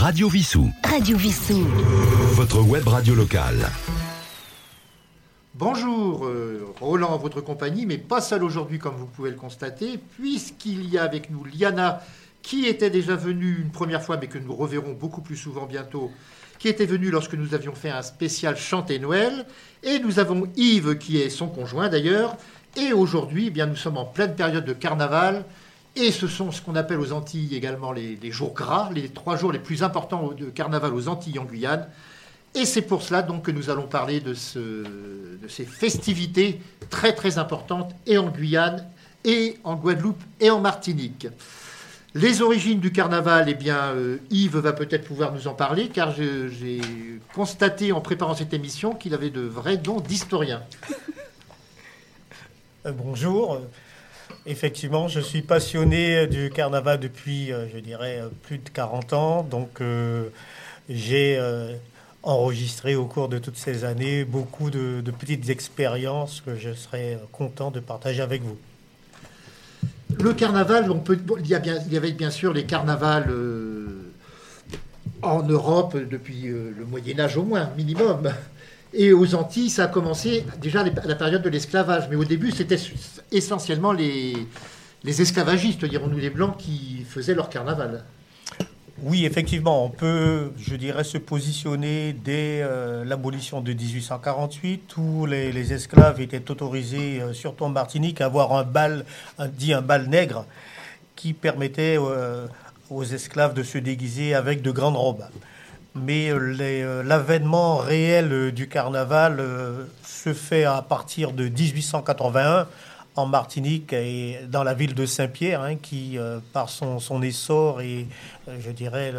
Radio Vissou. Radio Vissou. Votre web radio locale. Bonjour, euh, Roland en votre compagnie, mais pas seul aujourd'hui comme vous pouvez le constater, puisqu'il y a avec nous Liana, qui était déjà venue une première fois, mais que nous reverrons beaucoup plus souvent bientôt, qui était venue lorsque nous avions fait un spécial Chanté Noël, et nous avons Yves, qui est son conjoint d'ailleurs, et aujourd'hui, eh bien, nous sommes en pleine période de carnaval, et ce sont ce qu'on appelle aux Antilles également les, jours gras, les trois jours les plus importants de carnaval aux Antilles en Guyane. Et c'est pour cela donc que nous allons parler de, ces festivités très très importantes et en Guyane et en Guadeloupe et en Martinique. Les origines du carnaval, eh bien, euh, Yves va peut-être pouvoir nous en parler, car j'ai constaté en préparant cette émission qu'il avait de vrais dons d'historien. Euh, bonjour. Effectivement, je suis passionné du carnaval depuis, euh, je dirais, plus de 40 ans. Donc, euh, j'ai euh, enregistré au cours de toutes ces années beaucoup de, petites expériences que je serais content de partager avec vous. Le carnaval, on peut, il y avait bien sûr les carnavals en Europe depuis le Moyen Âge au moins, minimum. Et aux Antilles, ça a commencé déjà à la période de l'esclavage. Mais au début, c'était essentiellement les, les esclavagistes, dirons-nous, les Blancs, qui faisaient leur carnaval. Oui, effectivement, on peut, je dirais, se positionner dès euh, l'abolition de 1848, où les, esclaves étaient autorisés, euh, surtout en Martinique, à avoir un bal, dit un bal nègre, qui permettait euh, aux esclaves de se déguiser avec de grandes robes mais l'avènement réel du carnaval se fait à partir de 1881 en Martinique et dans la ville de Saint-Pierre, hein, qui, euh, par son, son, essor et, euh, je dirais,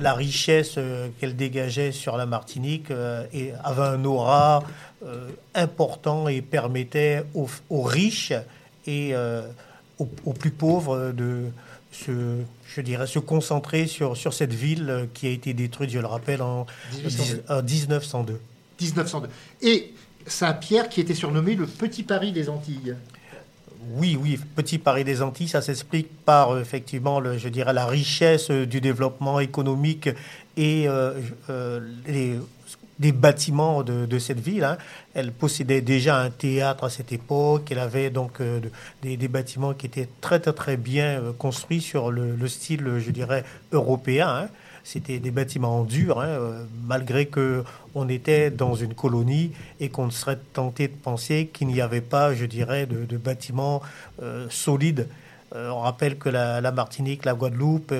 la richesse euh, qu'elle dégageait sur la Martinique, avait un aura important et permettait aux, riches et aux, plus pauvres de se, je dirais, se concentrer sur, sur cette ville qui a été détruite, je le rappelle, en 1902. 1902. 1902. Et Saint-Pierre qui était surnommé le Petit Paris des Antilles. Oui, oui, Petit Paris des Antilles, ça s'explique par effectivement, le, je dirais, la richesse du développement économique et euh, euh, les, des bâtiments de, cette ville. Hein. Elle possédait déjà un théâtre à cette époque. Elle avait donc euh, des, bâtiments qui étaient très très très bien euh, construits sur le, le style, je dirais, européen. Hein. C'était des bâtiments en dur, hein, euh, malgré que on était dans une colonie et qu'on serait tenté de penser qu'il n'y avait pas, je dirais, de, bâtiments solides. On rappelle que la, Martinique, la Guadeloupe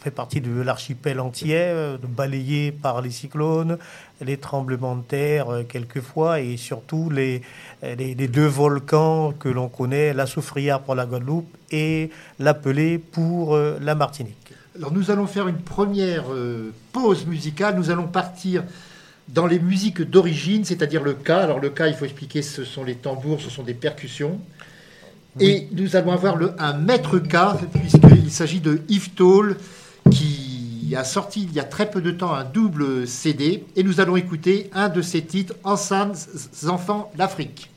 fait partie de l'archipel entier, balayé par les cyclones, les tremblements de terre euh, quelquefois et surtout les, les, les deux volcans que l'on connaît, la Soufrière pour la Guadeloupe et l'Appelé pour euh, la Martinique. Alors nous allons faire une première euh, pause musicale. Nous allons partir dans les musiques d'origine, c'est-à-dire le cas. Alors le cas, il faut expliquer, ce sont les tambours, ce sont des percussions. Oui. Et nous allons avoir le, un maître cas, puisqu'il s'agit de Yves Toll, qui a sorti il y a très peu de temps un double CD. Et nous allons écouter un de ses titres, Ensemble, enfants d'Afrique.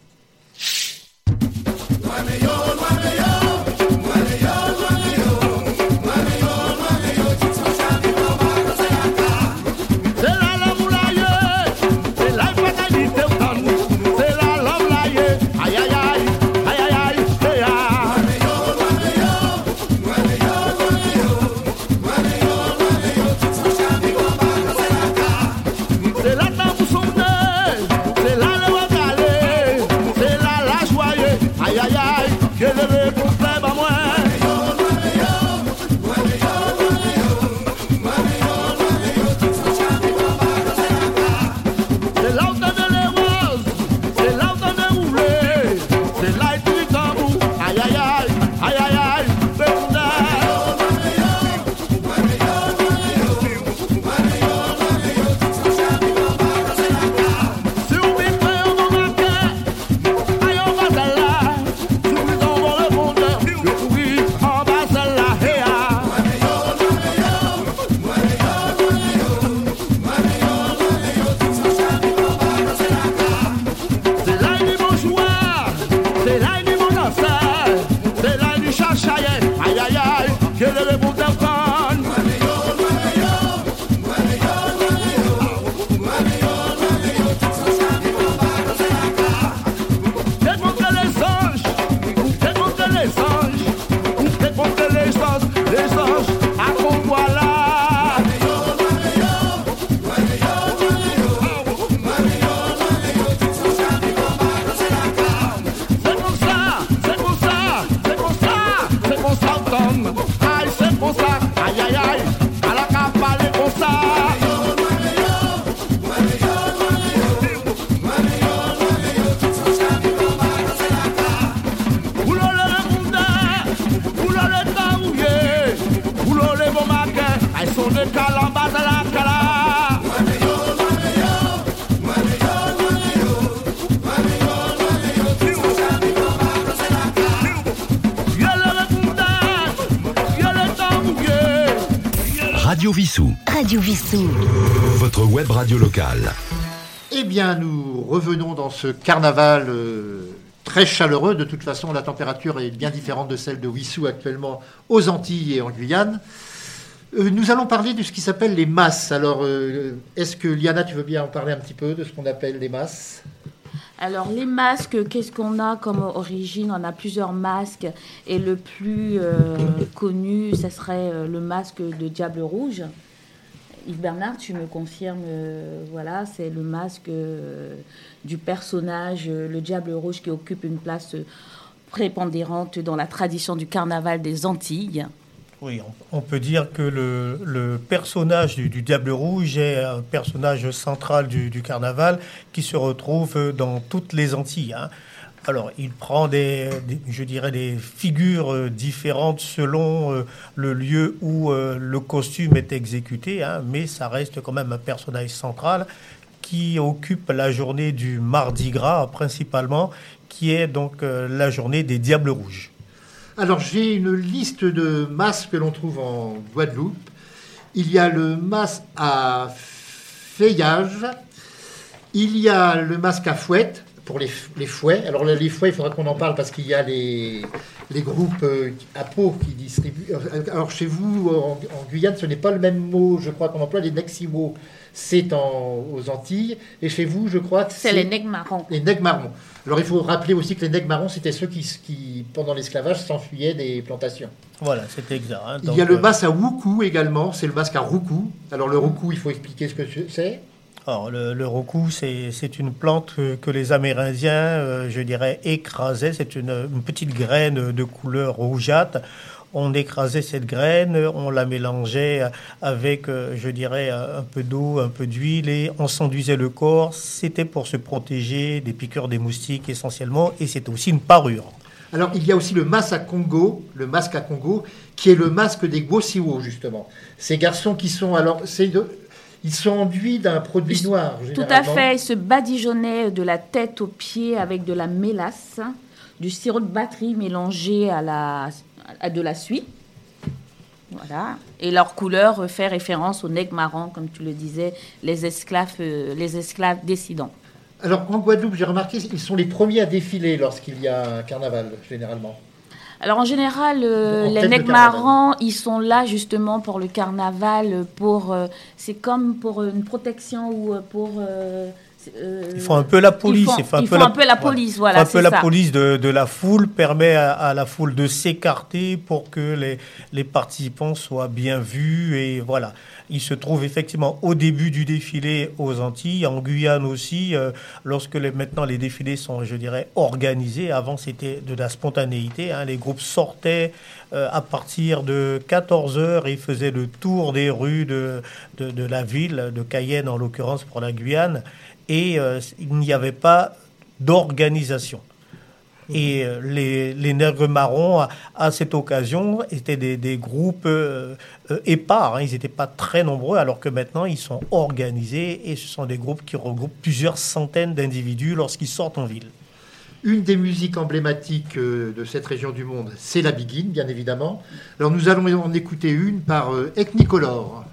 Votre web radio locale. Eh bien, nous revenons dans ce carnaval euh, très chaleureux. De toute façon, la température est bien différente de celle de Wissou actuellement aux Antilles et en Guyane. Euh, nous allons parler de ce qui s'appelle les masses. Alors, euh, est-ce que Liana, tu veux bien en parler un petit peu de ce qu'on appelle les masses? Alors les masques, qu'est-ce qu'on a comme origine? On a plusieurs masques et le plus euh, connu, ce serait le masque de Diable Rouge. Yves Bernard, tu me confirmes, euh, voilà, c'est le masque du personnage, le Diable Rouge qui occupe une place prépondérante dans la tradition du carnaval des Antilles. Oui, on, peut dire que le, personnage du, Diable Rouge est un personnage central du, carnaval qui se retrouve dans toutes les Antilles. Hein. Alors, il prend des, je dirais, des figures euh, différentes selon euh, le lieu où euh, le costume est exécuté, hein, mais ça reste quand même un personnage central qui occupe la journée du Mardi Gras principalement, qui est donc la journée des Diables Rouges. Alors j'ai une liste de masques que l'on trouve en Guadeloupe. Il y a le masque à feuillage, il y a le masque à fouette pour les, fouets. Alors les fouets, il faudra qu'on en parle parce qu'il y a les, groupes euh, à peau qui distribuent. Alors chez vous, en, Guyane, ce n'est pas le même mot, je crois qu'on emploie les neximo c'est aux Antilles. Et chez vous, je crois que c'est les nègres marrons. Les nègres marrons. Alors il faut rappeler aussi que les nègres marrons, c'était ceux qui, qui pendant l'esclavage, s'enfuyaient des plantations. Voilà, c'était exact. Hein. il y a le euh, masque à Wuku également, c'est le masque à Roukou. Alors le Roukou, il faut expliquer ce que c'est. Alors, le, le c'est une plante que, les Amérindiens, euh, je dirais, écrasaient. C'est une, petite graine de couleur rougeâtre on écrasait cette graine, on la mélangeait avec, euh, je dirais, un peu d'eau, un peu d'huile et on s'enduisait le corps. C'était pour se protéger des piqûres des moustiques essentiellement et c'était aussi une parure. Alors il y a aussi le masque à Congo, le masque à Congo, qui est le masque des Gwosiwo justement. Ces garçons qui sont alors, ils sont enduits d'un produit noir. Tout à fait, ils se badigeonnaient de la tête aux pieds avec de la mélasse, du sirop de batterie mélangé à la à de la suie. Voilà. Et leur couleur fait référence au nègre marron, comme tu le disais, les esclaves, euh, les esclaves décidants. Alors en Guadeloupe, j'ai remarqué, ils sont les premiers à défiler lorsqu'il y a un carnaval, généralement. Alors en général, euh, les nègres marrons, ils sont là justement pour le carnaval, pour euh, c'est comme pour une protection ou pour euh, ils font un peu la police. Ils font, un, peu, la, police, voilà. Un peu la police de, la foule permet à, la foule de s'écarter pour que les, les, participants soient bien vus et voilà. Il se trouve effectivement au début du défilé aux Antilles, en Guyane aussi, euh, lorsque maintenant les défilés sont, je dirais, organisés. Avant, c'était de la spontanéité. Hein. Les groupes sortaient euh, à partir de 14 heures et faisaient le tour des rues de la ville, de Cayenne en l'occurrence pour la Guyane et euh, il n'y avait pas d'organisation. Et euh, les, les nègres marrons, à, cette occasion, étaient des, groupes euh, épars. Hein. ils n'étaient pas très nombreux, alors que maintenant, ils sont organisés et ce sont des groupes qui regroupent plusieurs centaines d'individus lorsqu'ils sortent en ville. Une des musiques emblématiques de cette région du monde, c'est la biguine, bien évidemment. Alors nous allons en écouter une par Ethnicolor.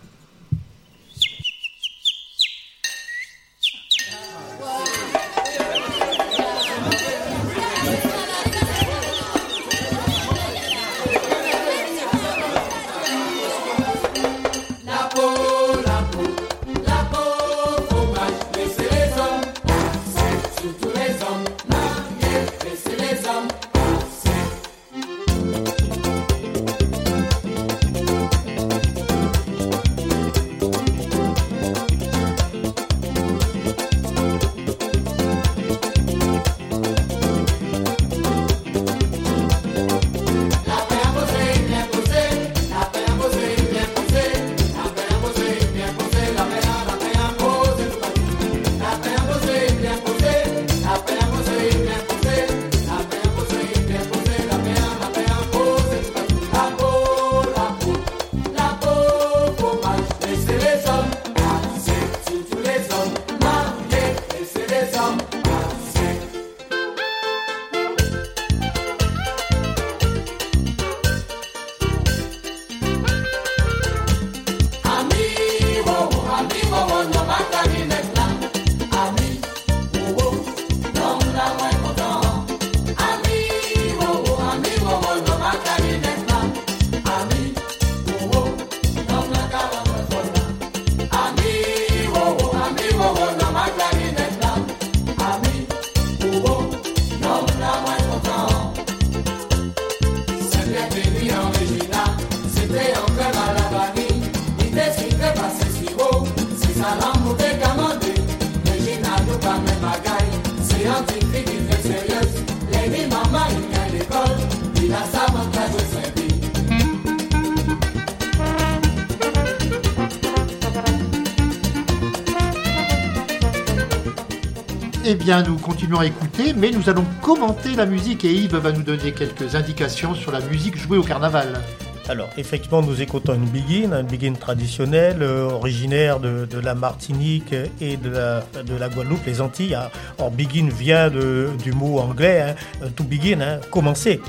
Eh bien, nous continuons à écouter, mais nous allons commenter la musique et Yves va nous donner quelques indications sur la musique jouée au carnaval. Alors, effectivement, nous écoutons une begin, une begin traditionnelle, euh, originaire de, la Martinique et de la, Guadeloupe, les Antilles. Hein. Or, begin vient du mot anglais, hein, to begin, hein, commencer.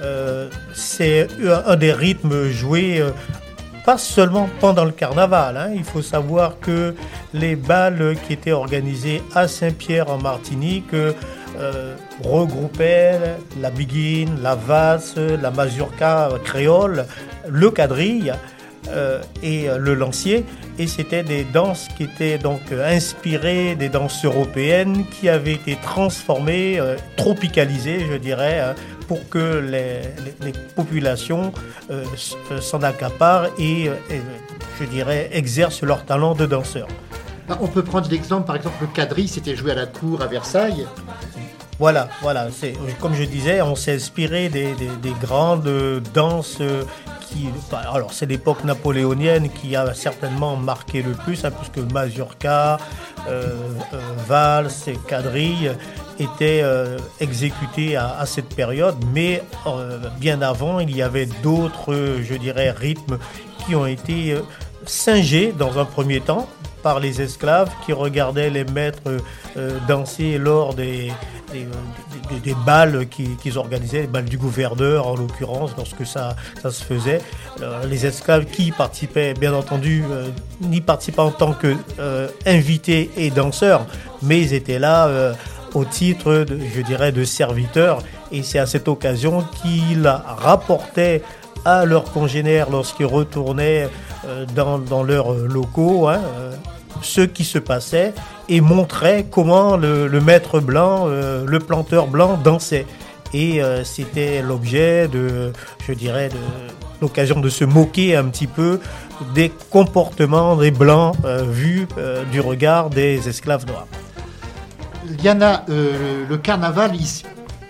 Euh, c'est un, des rythmes joués euh, pas seulement pendant le carnaval. Hein. Il faut savoir que les balles qui étaient organisées à Saint-Pierre en Martinique euh, regroupaient la biguine, la valse, la mazurka créole, le quadrille euh, et le lancier. Et c'était des danses qui étaient donc inspirées des danses européennes qui avaient été transformées, euh, tropicalisées, je dirais, hein, pour que les, populations euh, euh, s'en accaparent et, euh, je dirais, exercent leur talent de danseur. Bah, on peut prendre l'exemple, par exemple, le quadrille, c'était joué à la cour à Versailles. Voilà, voilà. C'est comme je disais, on s'est inspiré des, grandes danses qui, alors c'est l'époque napoléonienne qui a certainement marqué le plus, hein, puisque mazurka, euh, valse et quadrille était euh, exécuté à, cette période, mais euh, bien avant, il y avait d'autres, je dirais, rythmes qui ont été euh, singés dans un premier temps par les esclaves qui regardaient les maîtres danser lors des, des, balles qu'ils organisaient, les balles du gouverneur en l'occurrence, lorsque ça, se faisait. les esclaves qui participaient, bien entendu, n'y participaient en tant qu'invités et danseurs, mais étaient là au titre, je dirais, de serviteurs. Et c'est à cette occasion qu'ils rapportaient à leurs congénères lorsqu'ils retournaient euh, dans, leurs locaux hein, euh, ce qui se passait et montraient comment le, maître blanc, euh, le planteur blanc dansait. Et c'était l'objet de, je dirais, de l'occasion de se moquer un petit peu des comportements des blancs vus du regard des esclaves noirs. Liana, euh, le carnaval, ici,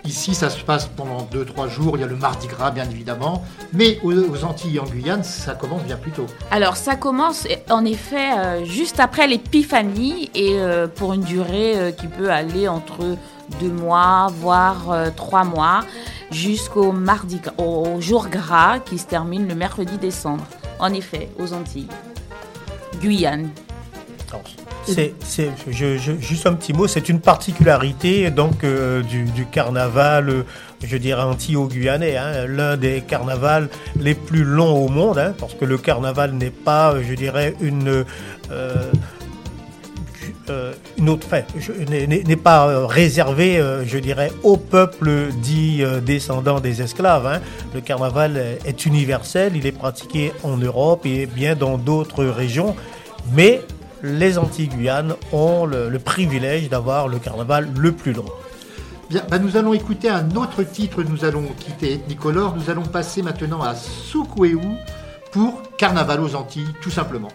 ça se passe pendant 2-3 jours. Il y a le Mardi Gras, bien évidemment. Mais aux, Antilles et en Guyane, ça commence bien plus tôt. Alors, ça commence en effet euh, juste après l'épiphanie et euh, pour une durée qui peut aller entre deux mois, voire trois mois, jusqu'au mardi, au jour gras qui se termine le mercredi décembre. En effet, aux Antilles. Guyane. C'est, juste un petit mot, c'est une particularité donc euh, du, carnaval, je dirais anti-guyanais, hein, l'un des carnavals les plus longs au monde, hein, parce que le carnaval n'est pas, je dirais, une euh, euh, une autre fin, n'est pas réservé, je dirais, au peuple dit descendant des esclaves. Hein. Le carnaval est universel, il est pratiqué en Europe et bien dans d'autres régions, mais les Antilles-Guyane ont le, privilège d'avoir le carnaval le plus long. Bien, bah, nous allons écouter un autre titre, nous allons quitter Ethnicolor, nous allons passer maintenant à Soukouéou pour Carnaval aux Antilles, tout simplement.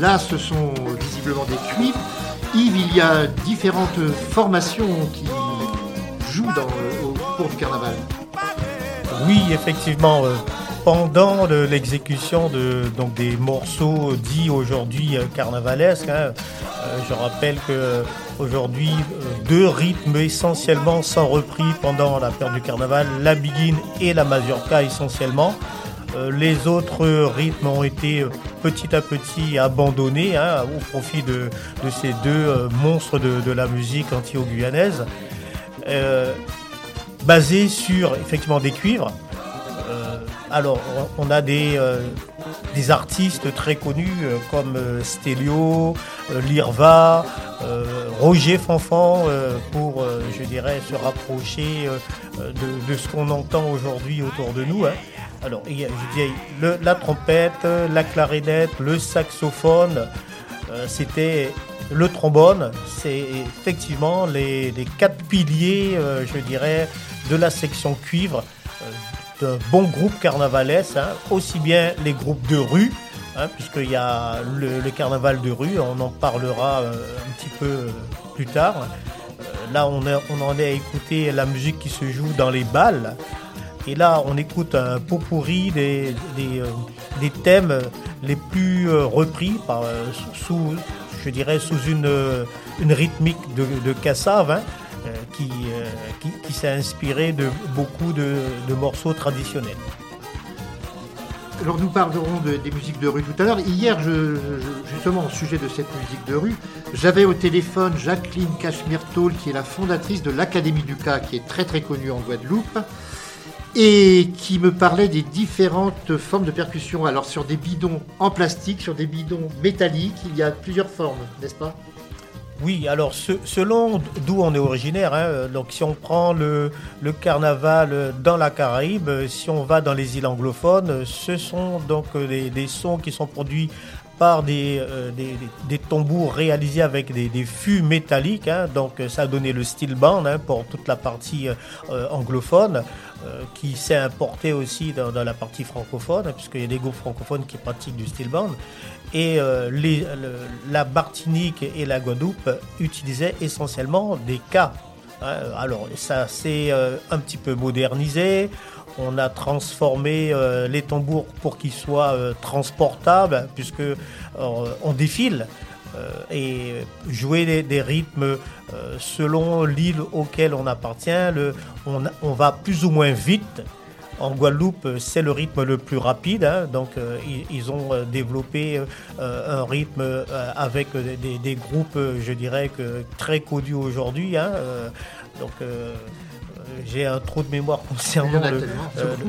Là, ce sont visiblement des cuivres. Yves, il y a différentes formations qui jouent au cours du carnaval. Oui, effectivement. Euh, pendant l'exécution de, des morceaux dits aujourd'hui carnavalesques, hein, je rappelle que aujourd'hui deux rythmes essentiellement sont repris pendant la période du carnaval, la biguine et la mazurka essentiellement. Euh, les autres rythmes ont été euh, petit à petit abandonnés hein, au profit de, ces deux euh, monstres de, la musique anti-guyanaise, basés sur effectivement des cuivres. alors, on a des, artistes très connus comme Stelio, Lirva, Roger Fanfan, pour, je dirais, se rapprocher de, ce qu'on entend aujourd'hui autour de nous. Hein. Alors, il y a, la trompette, la clarinette, le saxophone, euh, c'était le trombone. C'est effectivement les, quatre piliers, euh, je dirais, de la section cuivre euh, d'un bon groupe carnavalesque, hein. aussi bien les groupes de rue, hein, puisqu'il y a le, carnaval de rue, on en parlera un petit peu plus tard. là, on, on en est à écouter la musique qui se joue dans les balles. Et là, on écoute un pot pourri des, euh, des, thèmes les plus euh, repris euh, sous, je dirais, sous une, une rythmique de, de Cassave, hein, qui, qui, s'est inspiré de beaucoup de, morceaux traditionnels. Alors nous parlerons des musiques de rue tout à l'heure. Hier, justement, au sujet de cette musique de rue, j'avais au téléphone Jacqueline Cachemire-Taul, qui est la fondatrice de l'Académie du Cas, qui est très très connue en Guadeloupe et qui me parlait des différentes formes de percussion. Alors sur des bidons en plastique, sur des bidons métalliques, il y a plusieurs formes, n'est-ce pas? Oui, alors selon d'où on est originaire, hein, donc si on prend le, carnaval dans la Caraïbe, si on va dans les îles anglophones, ce sont donc des, sons qui sont produits par des, euh, des, tambours réalisés avec des, fûts métalliques. Hein, donc ça a donné le steel band hein, pour toute la partie euh, anglophone. Euh, qui s'est importé aussi dans, la partie francophone, puisqu'il y a des groupes francophones qui pratiquent du steel band. Et euh, la Martinique et la Guadeloupe utilisaient essentiellement des cas. Hein. alors ça s'est euh, un petit peu modernisé. On a transformé les tambours pour qu'ils soient transportables, puisque on défile. Euh, et jouer des, rythmes euh, selon l'île auquel on appartient. on, va plus ou moins vite. En Guadeloupe, c'est le rythme le plus rapide. Hein. donc, euh, ils, ont développé un rythme avec des, groupes, je dirais, que très connus aujourd'hui. Hein. donc, j'ai un trou de mémoire concernant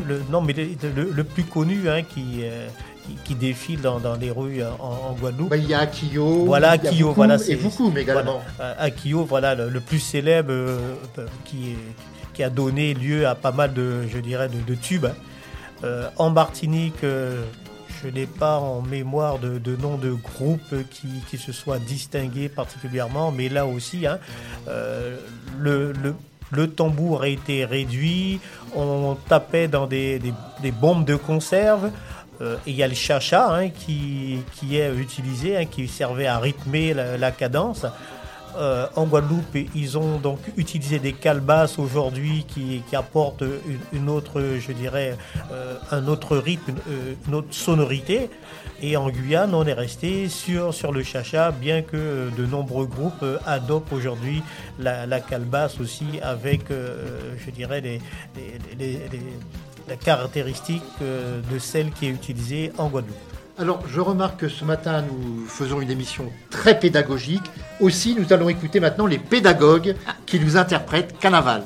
le, non, mais le, plus connu hein, qui, qui, défilent dans, les rues en, Guadeloupe. Bah, il y a Akio, voilà, Akio, voilà, et beaucoup également. Voilà, Akio, voilà, le, plus célèbre euh, qui, qui a donné lieu à pas mal de, je dirais, de, tubes. Euh, en Martinique, euh, je n'ai pas en mémoire de, nom de groupe qui, qui, se soit distingué particulièrement, mais là aussi, hein, le, le, le, tambour a été réduit, on tapait dans des, des, bombes de conserve. Euh, il y a le chacha hein, qui, qui, est utilisé, hein, qui servait à rythmer la, cadence. Euh, en Guadeloupe, ils ont donc utilisé des calebasses aujourd'hui qui, apportent une, autre, je dirais, euh, un autre rythme, une, autre sonorité. Et en Guyane, on est resté sur, sur le chacha, bien que de nombreux groupes adoptent aujourd'hui la, la calebasse aussi avec, je dirais, la caractéristique euh, de celle qui est utilisée en Guadeloupe. Alors, je remarque que ce matin, nous faisons une émission très pédagogique. Aussi, nous allons écouter maintenant les pédagogues qui nous interprètent Carnaval.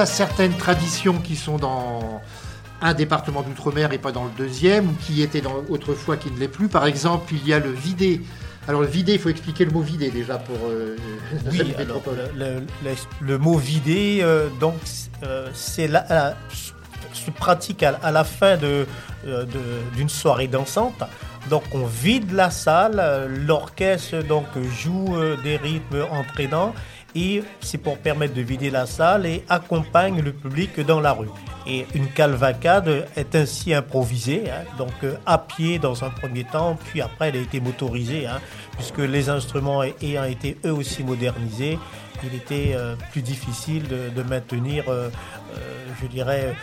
A certaines traditions qui sont dans un département d'outre-mer et pas dans le deuxième, ou qui étaient dans, autrefois qui ne l'est plus. Par exemple, il y a le vidé. Alors, le vidé, il faut expliquer le mot vidé déjà pour euh, Oui, alors, le, le- le mot vider, euh, donc, euh, c'est la, la- se pratique à, à la fin de, euh, de- d'une soirée dansante. Donc, on vide la salle, l'orchestre donc joue des rythmes entraînants et c'est pour permettre de vider la salle et accompagne le public dans la rue. Et une calvacade est ainsi improvisée, hein, donc euh, à pied dans un premier temps, puis après elle a été motorisée, hein, puisque les instruments ayant été eux aussi modernisés, il était euh, plus difficile de, de maintenir, euh, euh, je dirais,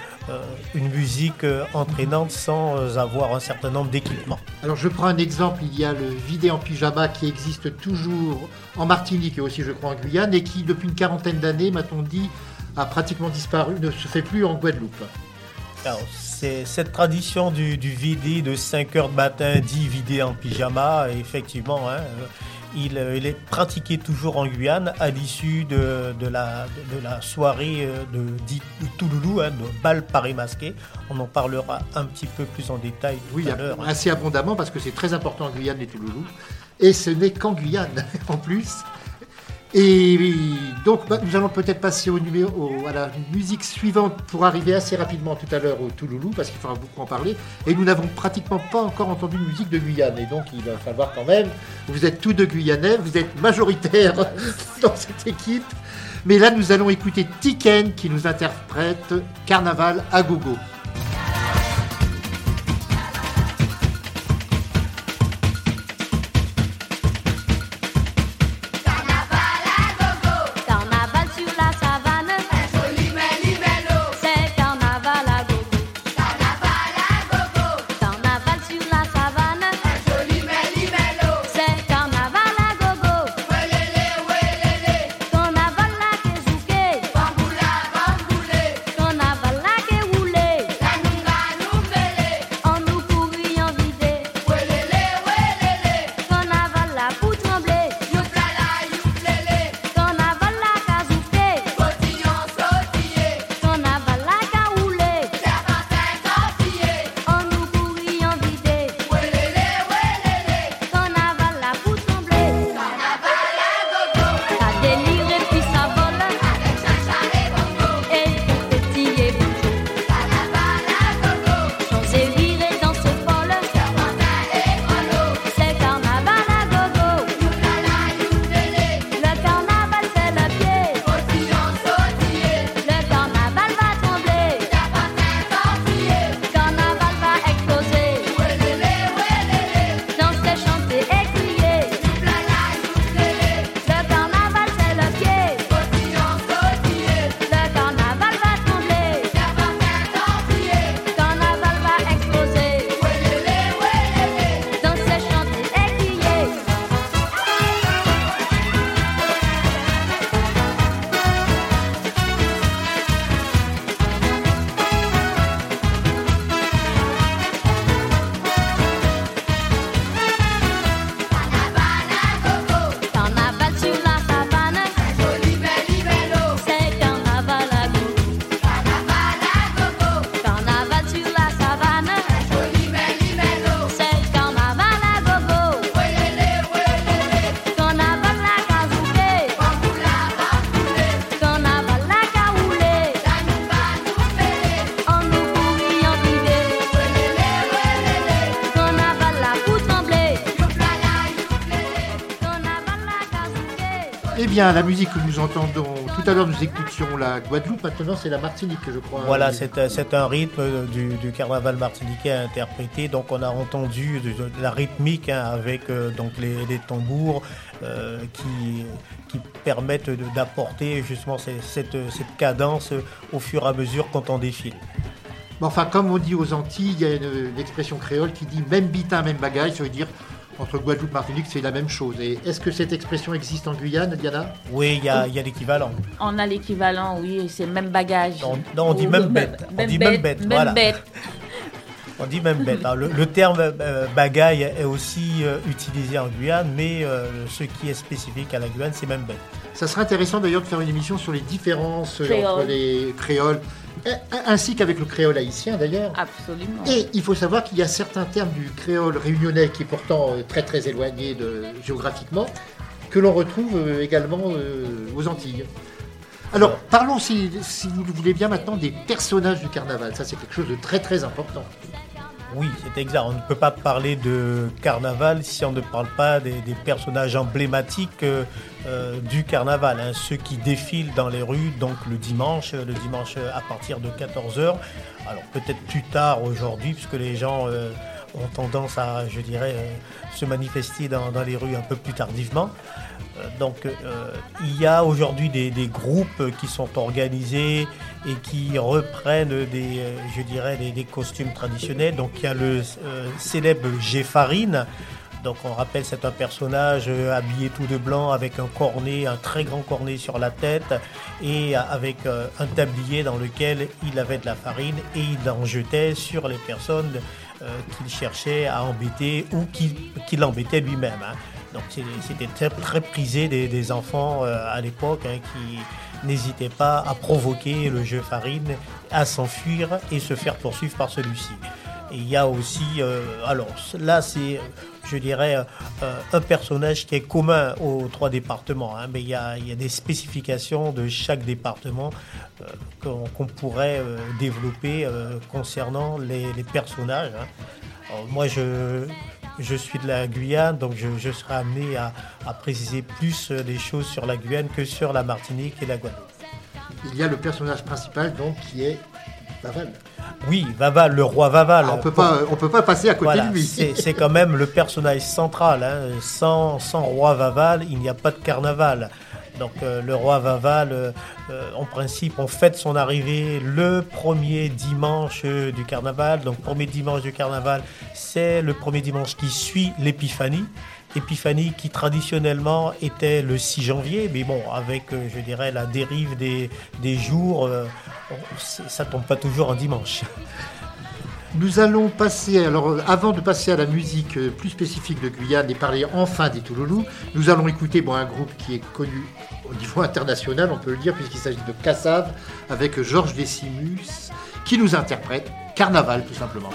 une musique entraînante sans avoir un certain nombre d'équipements. Alors, je prends un exemple. Il y a le vidé en pyjama qui existe toujours en Martinique et aussi, je crois, en Guyane, et qui, depuis une quarantaine d'années, m'a-t-on dit, a pratiquement disparu, ne se fait plus en Guadeloupe. Alors, c'est cette tradition du, du vidé de 5 heures de matin, dit vidé en pyjama, effectivement, hein, il, euh, il est pratiqué toujours en Guyane à l'issue de, de la, de, de la soirée euh, de, de Touloulou, hein, de bal Paris masqué. On en parlera un petit peu plus en détail tout Oui, à l'heure. assez abondamment parce que c'est très important en Guyane et Touloulou. Et ce n'est qu'en Guyane en plus. Et donc bah, nous allons peut-être passer au numéro, à la musique suivante pour arriver assez rapidement tout à l'heure au Touloulou parce qu'il faudra beaucoup en parler. Et nous n'avons pratiquement pas encore entendu de musique de Guyane. Et donc il va falloir quand même, vous êtes tous de Guyanais, vous êtes majoritaires dans cette équipe. Mais là nous allons écouter Tiken qui nous interprète Carnaval à gogo. Bien, la musique que nous entendons. Tout à l'heure, nous écoutions la Guadeloupe. Maintenant, c'est la Martinique, je crois. Voilà, c'est un- c'est un rythme du, du carnaval martiniquais interprété. Donc, on a entendu de, de la rythmique hein, avec euh, donc les, les tambours euh, qui, qui permettent d'apporter justement cette, cette cadence au fur et à mesure quand on défile. Mais enfin, comme on dit aux Antilles, il y a une, une expression créole qui dit même bitin, même bagaille. Ça veut dire entre Guadeloupe et Martinique, c'est la même chose. Et est-ce que cette expression existe en Guyane, Diana? Oui, il y a, l'équivalent. On a l'équivalent, oui, c'est même bagage. Non, non, on dit même bête. On dit même bête, Même voilà. bête. On dit même bête. hein. Le, le terme euh, bagaille est aussi euh, utilisé en Guyane, mais euh, ce qui est spécifique à la Guyane, c'est même bête. Ça serait intéressant d'ailleurs de faire une émission sur les différences Créole. entre les créoles, ainsi qu'avec le créole haïtien d'ailleurs. Absolument. Et il faut savoir qu'il y a certains termes du créole réunionnais qui est pourtant euh, très très éloigné de, géographiquement, que l'on retrouve euh, également euh, aux Antilles. Alors, parlons, si, si vous le voulez bien, maintenant des personnages du carnaval. Ça, c'est quelque chose de très très important. Oui, c'est exact. On ne peut pas parler de carnaval si on ne parle pas des, personnages emblématiques euh, euh, du carnaval. hein. Ceux qui défilent dans les rues, donc le dimanche, le dimanche à partir de 14h. Alors peut-être plus tard aujourd'hui, puisque les gens euh, ont tendance à, je dirais, se manifester dans les rues un peu plus tardivement. Donc euh, il y a aujourd'hui des, groupes qui sont organisés et qui reprennent des, euh, je dirais, des, costumes traditionnels. Donc il y a le euh, célèbre Géfarine. Donc on rappelle c'est un personnage habillé tout de blanc avec un cornet, un très grand cornet sur la tête et avec un tablier dans lequel il avait de la farine et il en jetait sur les personnes qu'il cherchait à embêter ou qui, qui l'embêtait lui-même. hein. C'était très, prisé des, enfants euh, à l'époque hein, qui n'hésitaient pas à provoquer le jeu farine, à s'enfuir et se faire poursuivre par celui-ci. Il y a aussi, euh, alors là c'est, je dirais, euh, un personnage qui est commun aux trois départements, hein, mais il y, a, des spécifications de chaque département qu'on pourrait développer concernant les, personnages. hein. Moi, je, je suis de la Guyane, donc je, je serai amené à, à préciser plus euh, des choses sur la Guyane que sur la Martinique et la Guadeloupe. Il y a le personnage principal, donc, qui est Baval. Oui, Vaval, le roi Vaval. Ah, on peut pas, on peut pas passer à côté Voilà, de lui. c'est c'est quand même le personnage central. hein. Sans, sans roi Vaval, il n'y a pas de carnaval. Donc euh, le roi Vaval, euh, en principe, on fête son arrivée le premier dimanche euh, du carnaval. Donc premier dimanche du carnaval, c'est le premier dimanche qui suit l'épiphanie. Épiphanie qui traditionnellement était le 6 janvier, mais bon, avec, je dirais, la dérive des, jours, ça tombe pas toujours en dimanche. Nous allons passer, alors euh, avant de passer à la musique euh, plus spécifique de Guyane et parler enfin des Touloulous, nous allons écouter bon, un groupe qui est connu au niveau international, on peut le dire, puisqu'il s'agit de Cassav avec Georges Decimus qui nous interprète Carnaval tout simplement.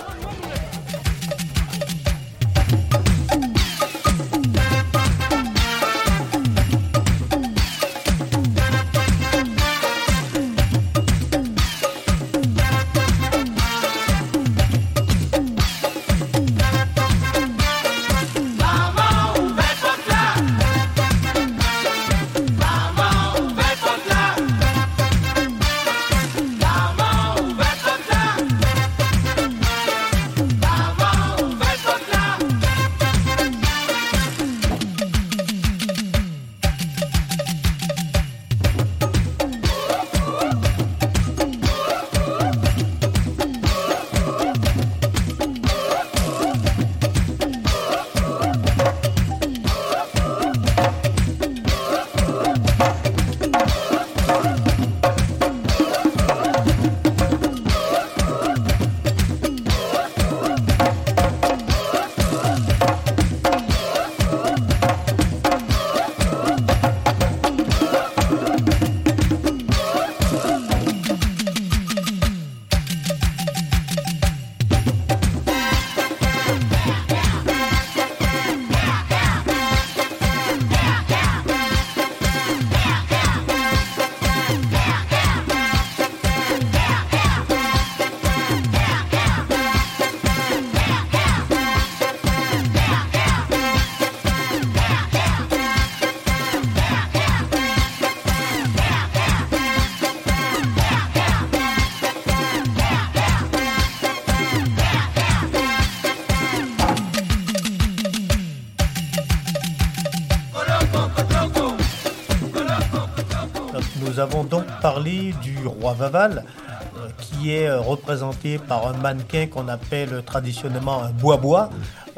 Roi Vaval, euh, qui est euh, représenté par un mannequin qu'on appelle traditionnellement un bois-bois.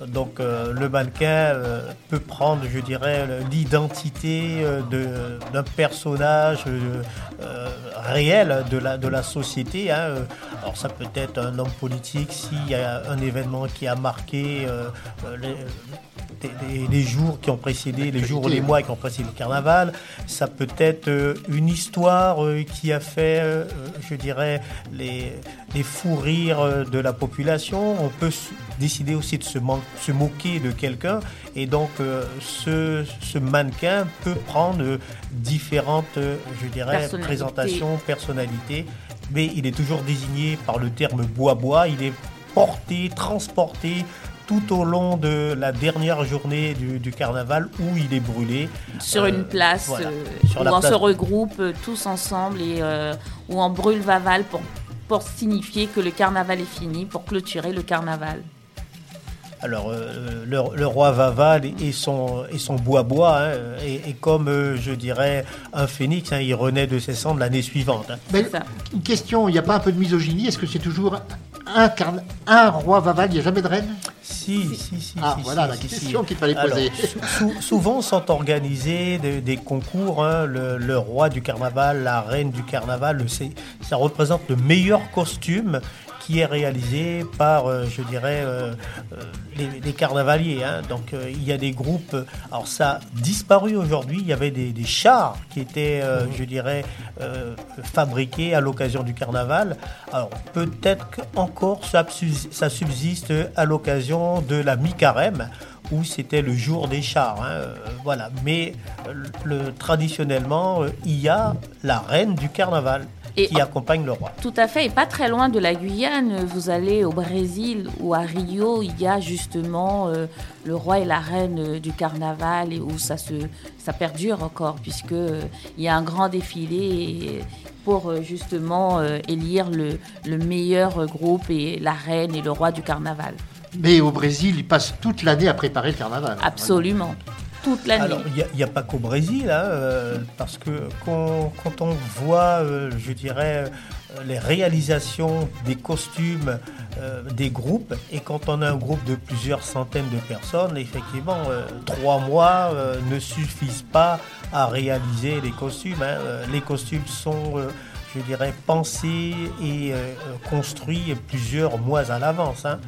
Donc euh, le mannequin peut prendre, je dirais, l'identité de- d'un personnage réel de la, de la société. hein. Alors ça peut être un homme politique s'il y a un événement qui a marqué les, jours qui ont précédé, les jours ou les mois qui ont précédé le carnaval. Ça peut être euh, une histoire euh, qui a fait, euh, je dirais, les, les fous rires de la population. On peut décider aussi de se, man- se moquer de quelqu'un. Et donc, ce, ce mannequin peut prendre différentes, je dirais, présentations, personnalités. Mais il est toujours désigné par le terme bois-bois. Il est porté, transporté tout au long de la dernière journée du, du carnaval où il est brûlé. sur Euh, une place voilà. euh, Sur où la on place. se regroupe euh, tous ensemble et euh, où on brûle Vaval pour, pour signifier que le carnaval est fini, pour clôturer le carnaval. Alors, euh, le, le roi Vaval et son, et son bois-bois, hein, et, et comme, euh, je dirais, un phénix, hein, il renaît de ses cendres l'année suivante. hein. Mais une question, il n'y a pas un peu de misogynie? Est-ce que c'est toujours un, roi Vaval Il n'y a jamais de reine? Si, si, si. Ah, si, voilà si, la question si. qu'il fallait Alors, poser. sou- souvent sont organisés des, des concours. hein, le, le roi du carnaval, la reine du carnaval, le- ça représente le meilleur costume qui est réalisé par, euh, je dirais, euh, euh, les, les carnavaliers. hein. Donc euh, il y a des groupes. Alors ça a disparu aujourd'hui. Il y avait des, des chars qui étaient, euh, je dirais, fabriqués à l'occasion du carnaval. Alors peut-être qu'encore ça, ça subsiste à l'occasion de la mi-carême où c'était le jour des chars. hein, euh, voilà. Mais euh, le, traditionnellement, euh, il y a la reine du carnaval Et qui accompagne le roi. Tout à fait, et pas très loin de la Guyane, vous allez au Brésil ou à Rio, il y a justement euh, le roi et la reine euh, du carnaval et où ça se ça perdure encore puisque euh, il y a un grand défilé et- pour justement élire le, le meilleur groupe et la reine et le roi du carnaval. Mais au Brésil, ils passent toute l'année à préparer le carnaval. Absolument, toute l'année. Alors, il n'y a, pas qu'au Brésil, hein, euh, parce que quand, quand on voit, euh, je dirais, euh, les réalisations des costumes euh, des groupes, et quand on a un groupe de plusieurs centaines de personnes, effectivement, trois mois ne suffisent pas à réaliser les costumes. hein. Les costumes sont, je dirais, pensés et euh, construits plusieurs mois à l'avance. hein.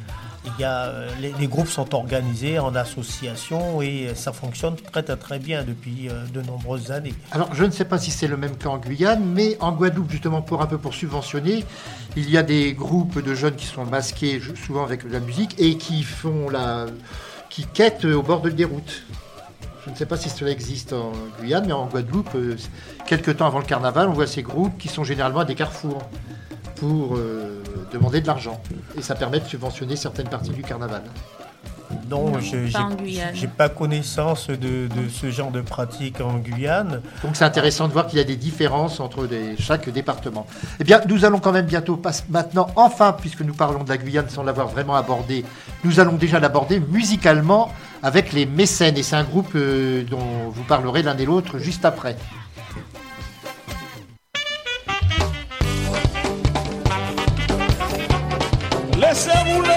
Il y a, euh, les, groupes sont organisés en association et euh, ça fonctionne très très, bien depuis euh, de nombreuses années. Alors, je ne sais pas si c'est le même qu'en Guyane, mais en Guadeloupe, justement, pour un peu pour subventionner, il y a des groupes de jeunes qui sont masqués, souvent avec de la musique, et qui font la, qui quêtent au bord de des routes. Je ne sais pas si cela existe en Guyane, mais en Guadeloupe, quelques temps avant le carnaval, on voit ces groupes qui sont généralement à des carrefours pour euh, demander de l'argent. Et ça permet de subventionner certaines parties du carnaval. Non, je pas j'ai pas connaissance de, de ce genre de pratique en Guyane. Donc c'est intéressant de voir qu'il y a des différences entre chaque département. Eh bien, nous allons quand même bientôt passer maintenant, enfin, puisque nous parlons de la Guyane sans l'avoir vraiment abordé, nous allons déjà l'aborder musicalement avec les mécènes. Et c'est un groupe euh, dont vous parlerez l'un et l'autre juste après. Laissez rouler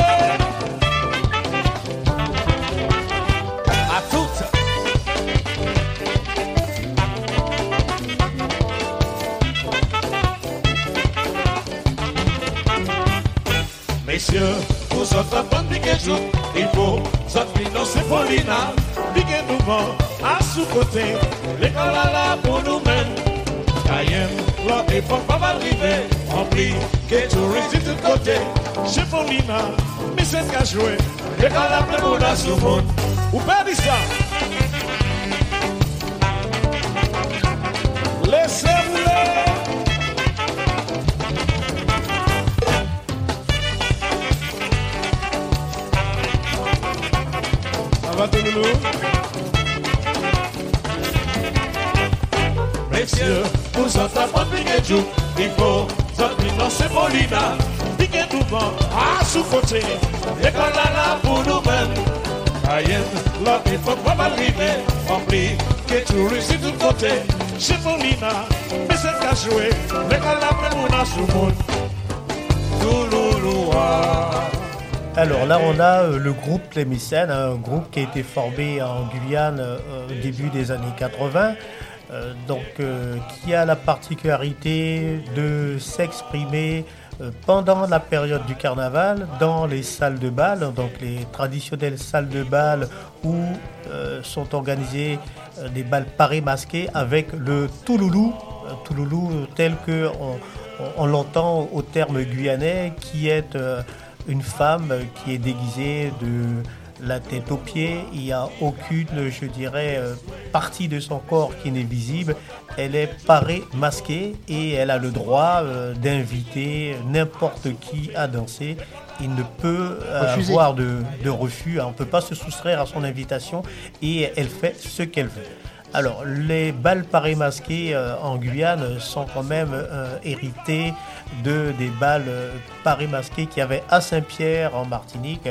à toutes. Messieurs, vous autres apprendre piquer tout, il faut sortir financer Paulina, piquer nous vent à sous-côté, l'école à la pour nous-mêmes. Cayenne, faut pas mal arriver. Rempli, que touristes de côté. Chez Paulina, mais c'est qu'à jouer. Et quand la pleine sous monde. Ou dit ça. Laissez-moi. Va tout loulou? Alors là, on a euh, le groupe Les Mécènes, un groupe qui a été formé en Guyane euh, au début des années 80, euh, donc euh, qui a la particularité de s'exprimer euh, pendant la période du carnaval dans les salles de bal, donc les traditionnelles salles de bal où sont organisés euh, des bals parés masqués avec le touloulou, touloulou tel que on, l'entend au terme guyanais, qui est une femme qui est déguisée de la tête aux pieds. Il n'y a aucune, je dirais, euh, partie de son corps qui n'est visible. Elle est parée, masquée, et elle a le droit euh, d'inviter n'importe qui à danser. Il ne peut euh, avoir de, de refus. On ne peut pas se soustraire à son invitation et elle fait ce qu'elle veut. Alors, les balles parées masquées euh, en Guyane sont quand même euh, héritées de des balles euh, parées masquées qu'il y avait à Saint-Pierre en Martinique,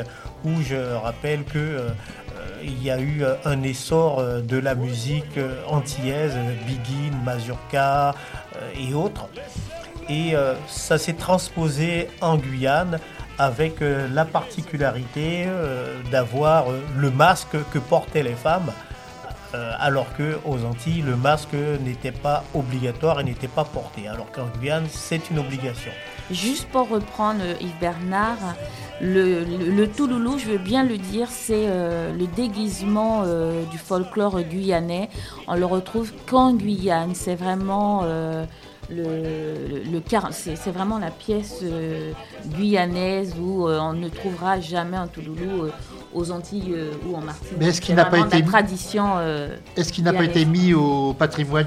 je rappelle que euh, euh, il y a eu euh, un essor de la musique antillaise, Biguine, Mazurka et autres. Et ça s'est transposé en Guyane avec la particularité d'avoir le masque que portaient les femmes, alors qu'aux Antilles, le masque n'était pas obligatoire et n'était pas porté, alors qu'en Guyane, c'est une obligation. Juste pour reprendre euh, Yves Bernard, le, touloulou, je veux bien le dire, c'est euh, le déguisement euh, du folklore guyanais. On le retrouve qu'en Guyane. C'est vraiment le, le, c'est c'est vraiment la pièce euh, guyanaise où euh, on ne trouvera jamais un touloulou euh, aux Antilles euh, ou en Martinique. Mais est-ce qu'il C'est n'a pas été tradition euh, Est-ce qu'il n'a pas été mis au patrimoine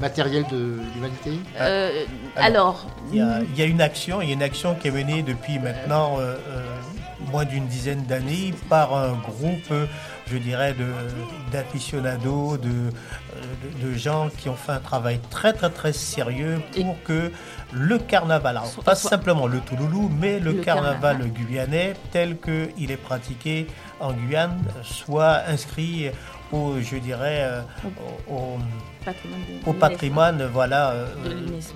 matériel de l'humanité? Euh, Alors, alors, Il y, a, il y a une action, il y a une action qui est menée depuis maintenant euh, euh, moins d'une dizaine d'années par un groupe, euh, je dirais, de d'aficionados, de, euh, de, de gens qui ont fait un travail très très très sérieux pour que le carnaval, alors pas soit- simplement le Touloulou, mais le, Le carnaval, carnaval. guyanais tel qu'il est pratiqué en Guyane soit inscrit au, je dirais, euh, au- au- patrimoine de au l'UNESCO. patrimoine voilà, euh,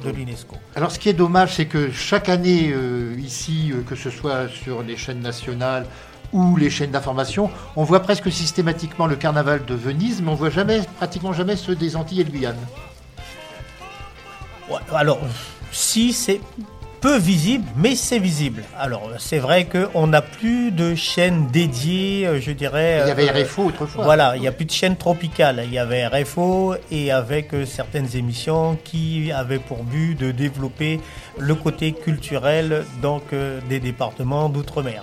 De l'UNESCO. Alors, ce qui est dommage, c'est que chaque année, euh, ici, euh, que ce soit sur les chaînes nationales ou les chaînes d'information, on voit presque systématiquement le carnaval de Venise, mais on voit jamais, pratiquement jamais ceux des Antilles et de Guyane. Alors, si c'est peu visible, mais c'est visible. Alors, c'est vrai qu'on n'a plus de chaînes dédiées, euh, je dirais. Il y avait euh, RFO autrefois. Voilà, il n'y a plus de chaîne tropicale. Il y avait RFO et avec euh, certaines émissions qui avaient pour but de développer le côté culturel donc des départements d'outre-mer.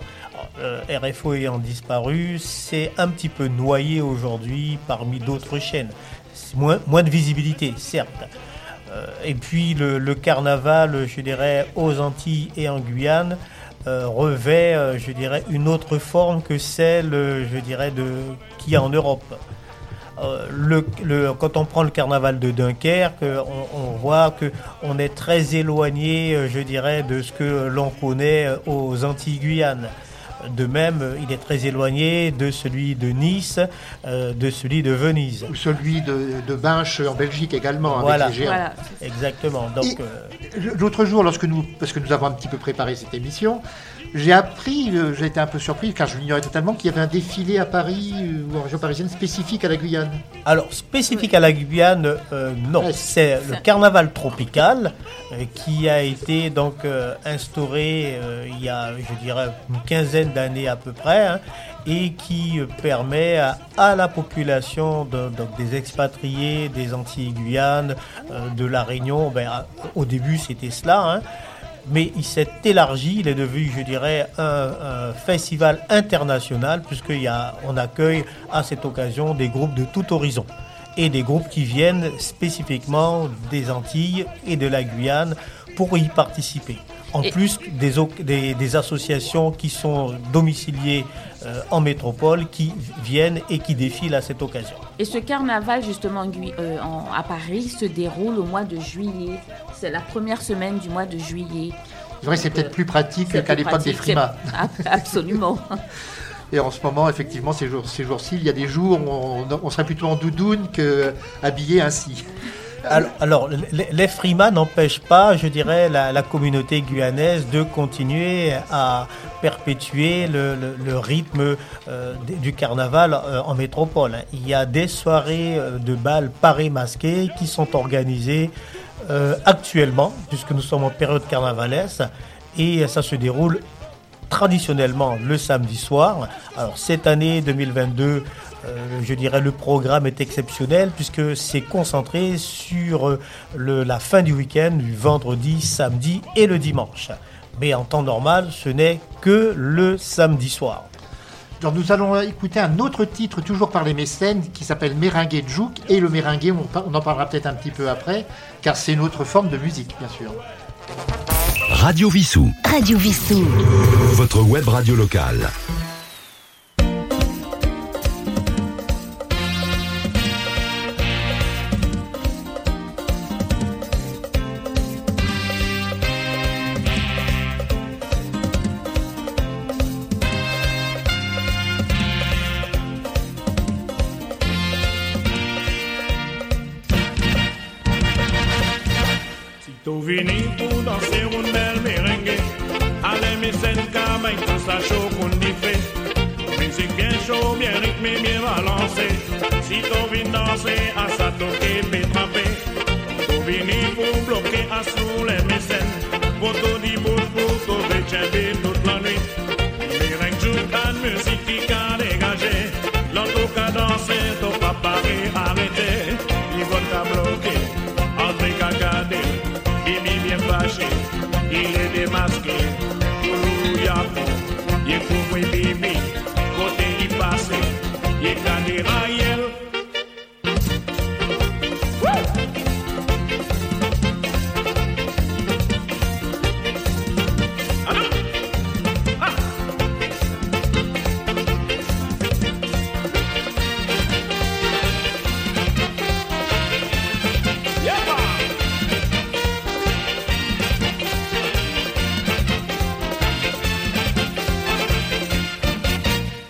RFO ayant disparu, c'est un petit peu noyé aujourd'hui parmi d'autres chaînes. Moins, moins de visibilité, certes. Euh, et puis le, carnaval, je dirais, aux Antilles et en Guyane, euh, revêt, euh, je dirais, une autre forme que celle, je dirais, qu'il y a en Europe. Quand on prend le carnaval de Dunkerque, on, voit que on est très éloigné, je dirais, de ce que l'on connaît aux Antilles-Guyane. De même, il est très éloigné de celui de Nice, euh, de celui de Venise. Ou celui de, de Binche en Belgique également, avec Voilà. les géants. Voilà. Exactement. Donc, euh, L'autre jour, lorsque nous, parce que nous avons un petit peu préparé cette émission, j'ai appris, euh, j'ai été un peu surpris, car je l'ignorais totalement, qu'il y avait un défilé à Paris ou en région parisienne spécifique à la Guyane. Alors, spécifique à la Guyane, euh, non. Ouais, C'est le carnaval tropical euh, qui a été donc euh, instauré euh, il y a, je dirais, une quinzaine d'années à peu près, hein, et qui euh, permet à, la population des expatriés des Antilles-Guyane, euh, de la Réunion, ben, au début c'était cela, hein, mais il s'est élargi, il est devenu, je dirais, un, un festival international, puisqu'on accueille à cette occasion des groupes de tout horizon et des groupes qui viennent spécifiquement des Antilles et de la Guyane pour y participer. En Et- plus des, des- des associations qui sont domiciliées euh, en métropole, qui viennent et qui défilent à cette occasion. Et ce carnaval, justement, euh, en- à Paris, se déroule au mois de juillet. C'est la première semaine du mois de juillet. C'est vrai, c'est peut-être plus pratique qu'à l'époque des frimas. Absolument. Et en ce moment, effectivement, ces jours- ces jours-ci, il y a des jours où on, on serait plutôt en doudoune que habillé ainsi. Alors, les, frimas n'empêchent pas, je dirais, la, communauté guyanaise de continuer à perpétuer le, rythme euh, du carnaval euh, en métropole. Il y a des soirées euh, de bal parés masqués qui sont organisées actuellement, puisque nous sommes en période carnavalesque, et ça se déroule traditionnellement le samedi soir. Alors cette année 2022, euh, je dirais le programme est exceptionnel puisque c'est concentré sur euh, le- la fin du week-end, du vendredi, samedi et le dimanche. Mais en temps normal, ce n'est que le samedi soir. Alors, nous allons écouter un autre titre, toujours par les mécènes, qui s'appelle Méringuet de Jouk. Et le par- on en parlera peut-être un petit peu après, car c'est une autre forme de musique, bien sûr. Radio Vissou. Radio Vissou. Votre web radio locale.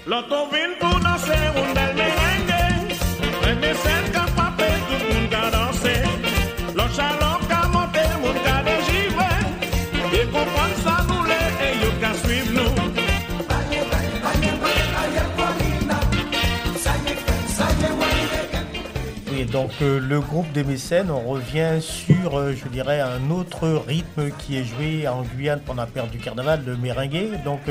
Lo tomé donc euh, le groupe des mécènes, on revient sur, euh, je dirais, un autre rythme qui est joué en Guyane pendant la période du carnaval, le merengue. Donc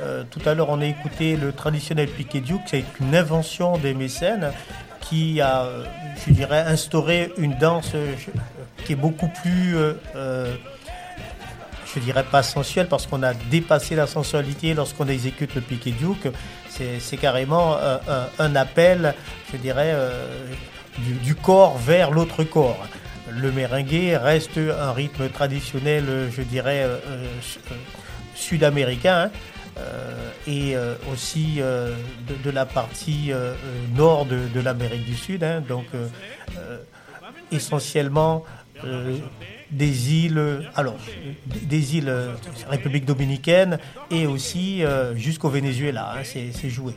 euh, tout à l'heure, on a écouté le traditionnel piquet duke, c'est une invention des mécènes qui a, je dirais, instauré une danse qui est beaucoup plus... je dirais pas sensuelle parce qu'on a dépassé la sensualité lorsqu'on exécute le piquet duke. C'est carrément un, appel, je dirais, du, corps vers l'autre corps. Le merengue reste un rythme traditionnel, je dirais, euh, euh, su- sud-américain. hein, euh, et aussi de, la partie nord de, l'Amérique du Sud, hein, donc essentiellement des îles, alors des- îles République dominicaine et aussi jusqu'au Venezuela, hein, c'est joué.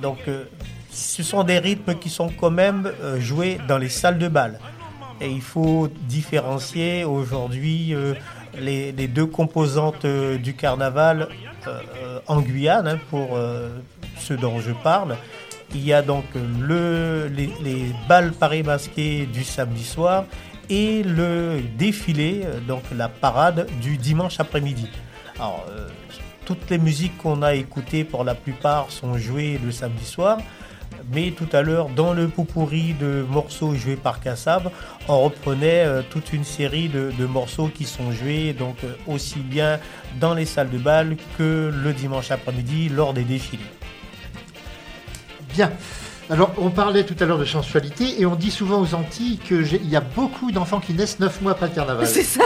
Donc ce sont des rythmes qui sont quand même euh, joués dans les salles de bal. Et il faut différencier aujourd'hui euh, les, deux composantes euh, du carnaval en Guyane, hein, pour ceux dont je parle. Il y a donc le, les, les balles parées masquées du samedi soir et le défilé, donc la parade du dimanche après-midi. Alors, toutes les musiques qu'on a écoutées pour la plupart sont jouées le samedi soir. Mais tout à l'heure, dans le poupourri de morceaux joués par Kassab, on reprenait euh, toute une série de, de morceaux qui sont joués donc euh, aussi bien dans les salles de bal que le dimanche après-midi lors des défilés. Bien. Alors, on parlait tout à l'heure de sensualité et on dit souvent aux Antilles qu'il y a beaucoup d'enfants qui naissent 9 mois après le carnaval. C'est ça,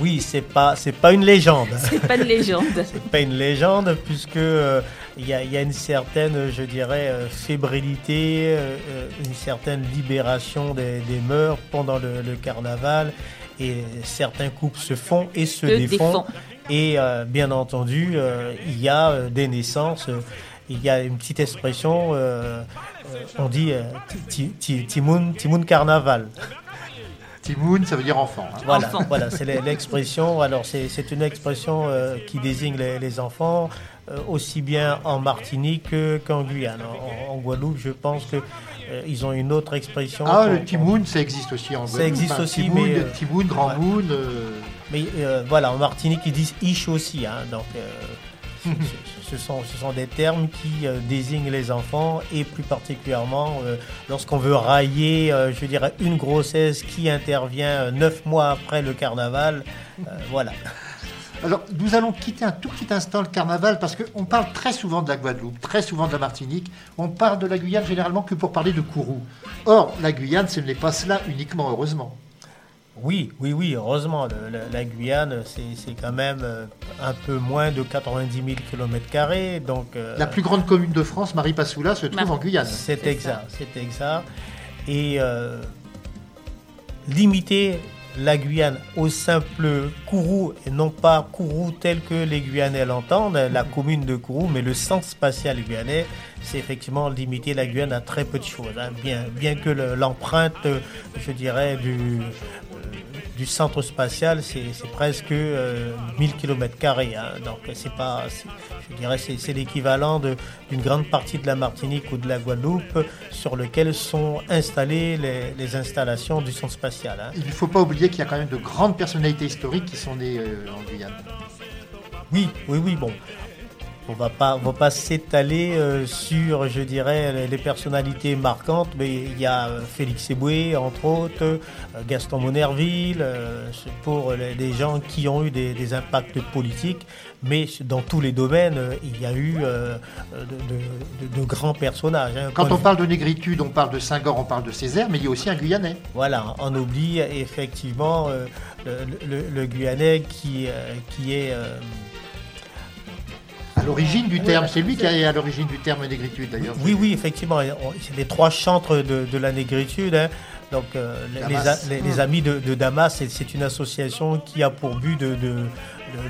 Oui, c'est pas c'est pas une légende. c'est pas une légende. C'est pas une légende puisque euh, il y, a, il y a une certaine, je dirais, euh, fébrilité, euh, une certaine libération des, des mœurs pendant le, le carnaval et certains couples se font et se défont. Et bien entendu, il y a des naissances. il y a une petite expression, on dit ti- ti- ti- Timoun, Timoun Carnaval. Timoun, ça veut dire enfant. hein. Voilà, voilà c'est l'e- l'expression. Alors, c'est une expression euh, qui désigne les, les enfants, euh, aussi bien en Martinique que- qu'en Guyane. En, en Guadeloupe, je pense que euh, ils ont une autre expression. Ah, le Timoun, ça existe aussi en Ça Guadeloupe, existe hein. aussi, Timoun, mais, euh, Timoun, Grand ouais. Moon. euh, Mais euh, voilà, en Martinique, ils disent ish aussi. hein, donc, euh, ce, sont, des termes qui euh, désignent les enfants et plus particulièrement euh, lorsqu'on veut railler, euh, une grossesse qui intervient neuf mois après le carnaval. voilà. Alors, nous allons quitter un tout petit instant le carnaval parce qu'on parle très souvent de la Guadeloupe, très souvent de la Martinique. On parle de la Guyane généralement que pour parler de Kourou. Or, la Guyane, ce n'est pas cela uniquement, heureusement. Oui, oui, oui, heureusement, le- la, la Guyane, c'est quand même euh, un peu moins de 90 000 km. Donc, euh, La plus grande commune de France, Marie-Passoula, se trouve Mar- en Guyane. C'est C'est exact, c'est exact. Et euh, limiter la Guyane au simple Kourou et non pas Kourou tel que les Guyanais l'entendent, la commune de Kourou, mais le centre spatial guyanais, c'est effectivement limiter la Guyane à très peu de choses. hein. Bien, que le- l'empreinte, euh, je dirais, du, euh, du centre spatial, c'est presque euh, 1000 km. Donc c'est pas, je dirais, c'est l'équivalent d'une grande partie de la Martinique ou de la Guadeloupe sur lequel sont installées les, les installations du centre spatial. hein. Il ne faut pas oublier qu'il y a quand même de grandes personnalités historiques qui sont nées euh, en Guyane. Oui, oui, oui, bon. On va pas, on va pas s'étaler euh, sur, je dirais, les- personnalités marquantes, mais il y a euh, Félix Eboué, entre autres, euh, Gaston Monerville, euh, pour les, les gens qui ont eu des, des impacts politiques, mais dans tous les domaines, il y a eu de, de- de- de grands personnages. hein. Quand on parle de négritude, on parle de Senghor, on parle de Césaire, mais il y a aussi un Guyanais. Voilà, on oublie effectivement le, le- le Guyanais qui, qui est... À l'origine du terme, c'est lui qui est à l'origine du terme négritude d'ailleurs. Oui, oui, effectivement. C'est les trois chantres de, de la négritude. hein. Donc, euh, les, amis de, de Damas, c'est- une association qui a pour but de,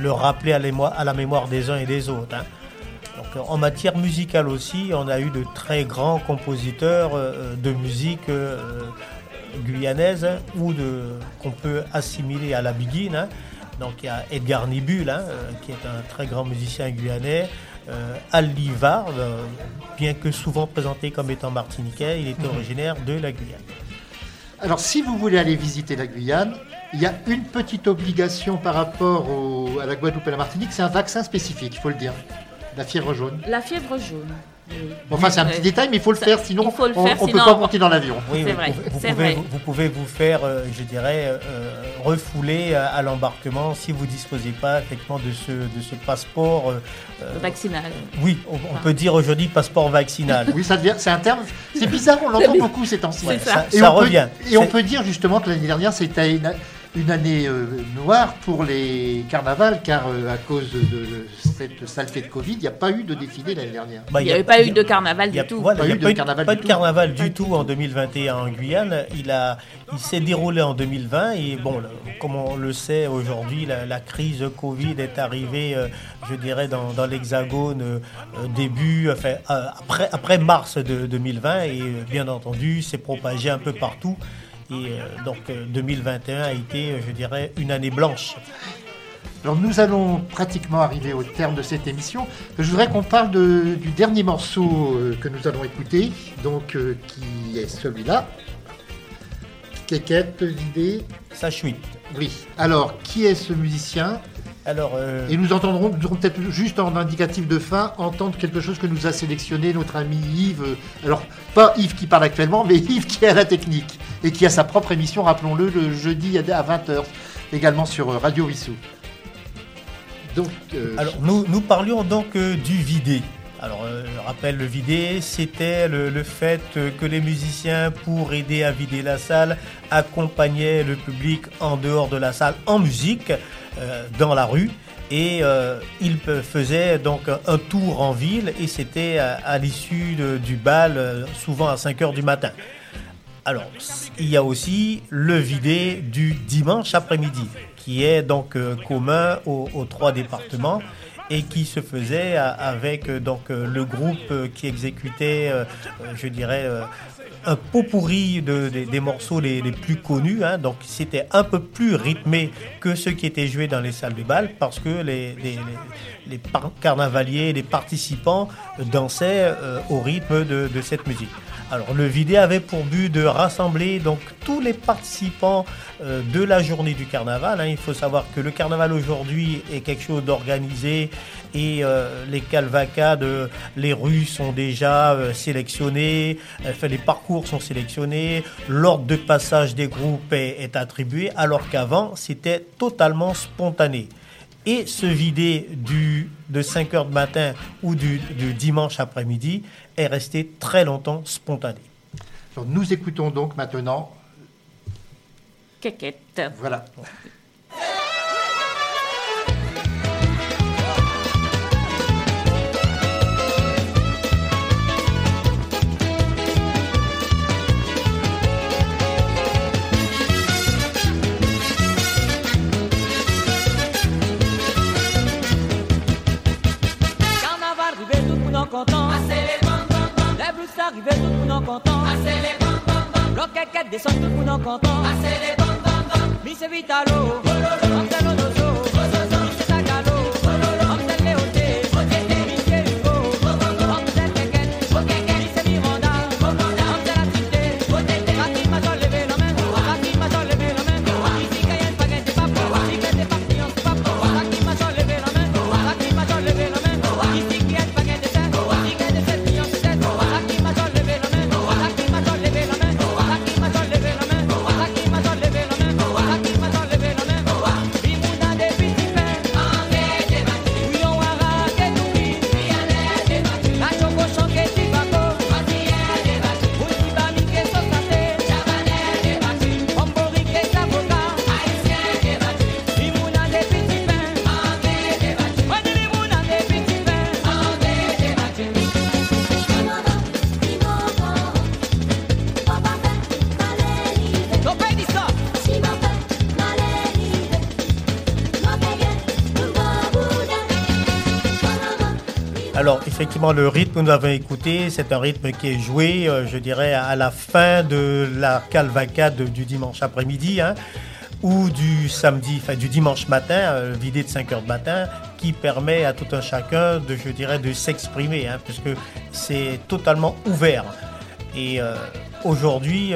le rappeler à, la mémoire des uns et des autres. hein. Donc, euh, en matière musicale aussi, on a eu de très grands compositeurs euh, de musique euh, guyanaise hein, ou qu'on peut assimiler à la biguine. hein. Donc il y a Edgar Nibul, hein, euh, qui est un très grand musicien guyanais. Euh, Al Livard, euh, bien que souvent présenté comme étant martiniquais, il était originaire de la Guyane. Alors, si vous voulez aller visiter la Guyane, il y a une petite obligation par rapport au- à la Guadeloupe et à la Martinique, c'est un vaccin spécifique, il faut le dire. La fièvre jaune. La fièvre jaune. Enfin, c'est un petit détail, mais il faut le faire, sinon il faut le on ne peut pas monter dans l'avion. Oui, vous, vrai, pouvez, vous, c'est pouvez, vrai. vous- vous pouvez vous faire, euh, je dirais, euh, refouler à, à l'embarquement si vous disposez pas effectivement de ce, de ce passeport. euh, euh, Vaccinal. oui, on, on peut dire aujourd'hui passeport vaccinal. Oui, ça devient, c'est un terme, c'est bizarre, on l'entend beaucoup ces temps-ci. Ça. Et ça on peut- revient. et on peut dire justement que l'année dernière, c'était une, année euh, noire pour les carnavals, car euh, à cause de, de cette saleté de Covid, il n'y a pas eu de défilé l'année dernière. Bah, Il n'y avait pas eu de carnaval du tout. voilà, il y a pas eu de carnaval pas du tout. carnaval Pas du du tout en 2021 en Guyane. Il, a, il s'est déroulé en 2020 et bon, comme on le sait aujourd'hui, la, la crise Covid est arrivée, euh, je dirais, dans, dans l'Hexagone début, enfin, euh, après, après mars de 2020 et euh, bien entendu, s'est propagé un peu partout. Et euh, donc euh, 2021 a été, euh, je dirais, une année blanche. Alors nous allons pratiquement arriver au terme de cette émission. Je voudrais qu'on parle de- du dernier morceau euh, que nous allons écouter, donc euh, qui est celui-là. Quéquette, l'idée. Ça chuite. Oui. Alors, qui est ce musicien? Alors, euh, Et nous entendrons, nous aurons peut-être juste en indicatif de fin entendre quelque chose que nous a sélectionné notre ami Yves. Alors, pas Yves qui parle actuellement, mais Yves qui est à la technique et qui a sa propre émission, rappelons-le, le jeudi à 20h, également sur Radio Wissou. Donc, euh, Alors, nous, nous parlions donc euh, du vidé. Alors, euh, je rappelle, le vidé, c'était le, le fait que les musiciens, pour aider à vider la salle, accompagnaient le public en dehors de la salle en musique, dans la rue. Et euh, ils pe- faisaient donc un tour en ville et c'était à, l'issue du bal, euh, souvent à 5 heures du matin. Alors, il y a aussi le vidé du dimanche après-midi, qui est donc euh, commun aux trois départements et qui se faisait a- avec euh, donc euh, le groupe euh, qui exécutait, euh, euh, je dirais, euh, un pot pourri de, des- morceaux les, plus connus. hein. donc c'était un peu plus rythmé que ceux qui étaient joués dans les salles de bal parce que les, les, les- carnavaliers, les participants euh, dansaient euh, au rythme de cette musique. Alors le vidéo avait pour but de rassembler donc tous les participants euh, de la journée du carnaval. hein. Il faut savoir que le carnaval aujourd'hui est quelque chose d'organisé et euh, les calvacades, euh, les rues sont déjà euh, sélectionnées, euh, enfin, les parcours sont sélectionnés, l'ordre de passage des groupes est, est attribué, alors qu'avant c'était totalement spontané. Et se vider du, de 5 heures de matin ou du dimanche après-midi est resté très longtemps spontané. Alors, nous écoutons donc maintenant, Quéquette. voilà, Les blues stars rivé, tout le monde en content. Bloquette descend, tout le monde en content. Miss Vitalo, Marcelo le rythme que nous avons écouté, c'est un rythme qui est joué, euh, je dirais, à la fin de la calvacade du dimanche après-midi, hein, ou du samedi, enfin du dimanche matin, euh, vidé de 5 heures de matin, qui permet à tout un chacun de, je dirais, de s'exprimer, hein, puisque c'est totalement ouvert. Et euh, aujourd'hui,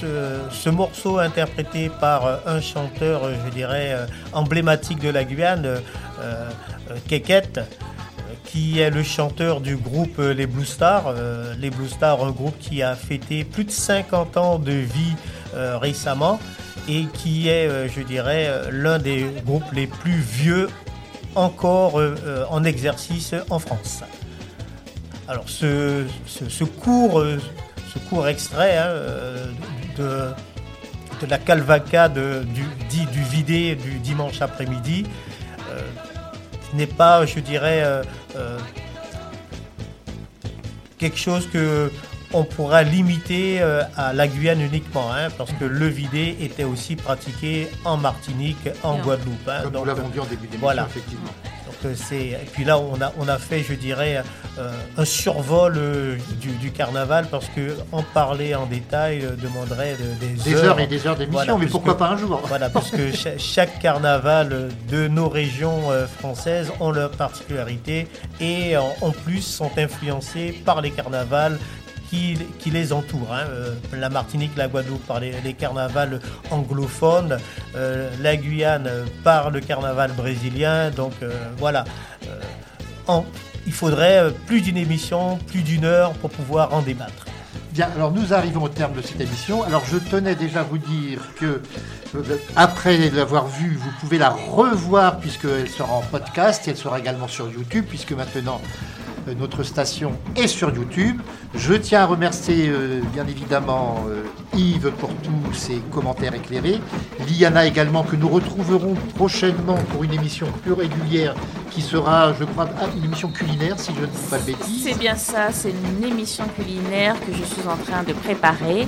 ce, ce morceau interprété par un chanteur, je dirais, emblématique de la Guyane, Keket, qui est le chanteur du groupe euh, Les Blue Stars. Euh, les Blue Stars, un groupe qui a fêté plus de 50 ans de vie euh, récemment et qui est, euh, je dirais, euh, l'un des groupes les plus vieux encore euh, euh, en exercice en France. Alors ce, ce, court, euh, ce court extrait hein, euh, de, de la calvacade du, du vidé du dimanche après-midi euh, n'est pas, je dirais, euh, euh, quelque chose que on pourra limiter euh, à la Guyane uniquement, hein, parce que le vidé était aussi pratiqué en Martinique, en. Guadeloupe. hein. comme Donc, nous l'avons dit en début d'émission, voilà. effectivement. C'est et puis là on a on a fait je dirais euh, un survol euh, du, du carnaval parce que en parler en détail euh, demanderait de- des, Des heures. et des heures d'émission, Voilà, mais pourquoi pas un jour Voilà, parce que cha- chaque carnaval de nos régions françaises ont leur particularité et en, en plus sont influencés par les carnavals qui, les entourent. hein. Euh, la Martinique, la Guadeloupe par les, carnavals anglophones, euh, la Guyane par le carnaval brésilien. Donc euh, voilà. En- il faudrait plus d'une émission, plus d'une heure pour pouvoir en débattre. Bien, alors nous arrivons au terme de cette émission. Alors je tenais déjà à vous dire que après l'avoir vue, vous pouvez la revoir puisqu'elle sera en podcast et elle sera également sur YouTube puisque maintenant notre station est sur YouTube. Je tiens à remercier euh, bien évidemment euh, Yves pour tous ses commentaires éclairés, Liana également que nous retrouverons prochainement pour une émission plus régulière qui sera, je crois, ah, une émission culinaire si je ne dis pas de bêtises. C'est bien ça, c'est une émission culinaire que je suis en train de préparer.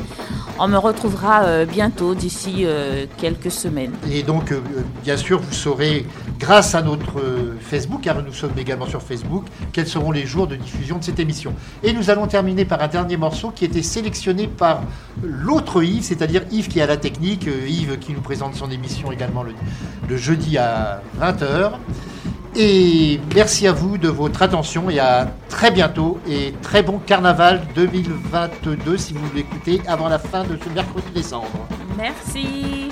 on me retrouvera euh, bientôt, d'ici euh, quelques semaines. Et donc, euh, bien sûr, vous saurez, grâce à notre euh, Facebook, car nous sommes également sur Facebook, quels seront les jours de diffusion de cette émission. Et nous allons terminer par un dernier morceau qui était sélectionné par l'autre Yves, c'est-à-dire Yves qui a la technique, euh, Yves qui nous présente son émission également le, le jeudi à 20h. Et merci à vous de votre attention et à très bientôt et très bon carnaval 2022 si vous l'écoutez avant la fin de ce mercredi décembre. Merci.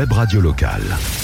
Web radio locale.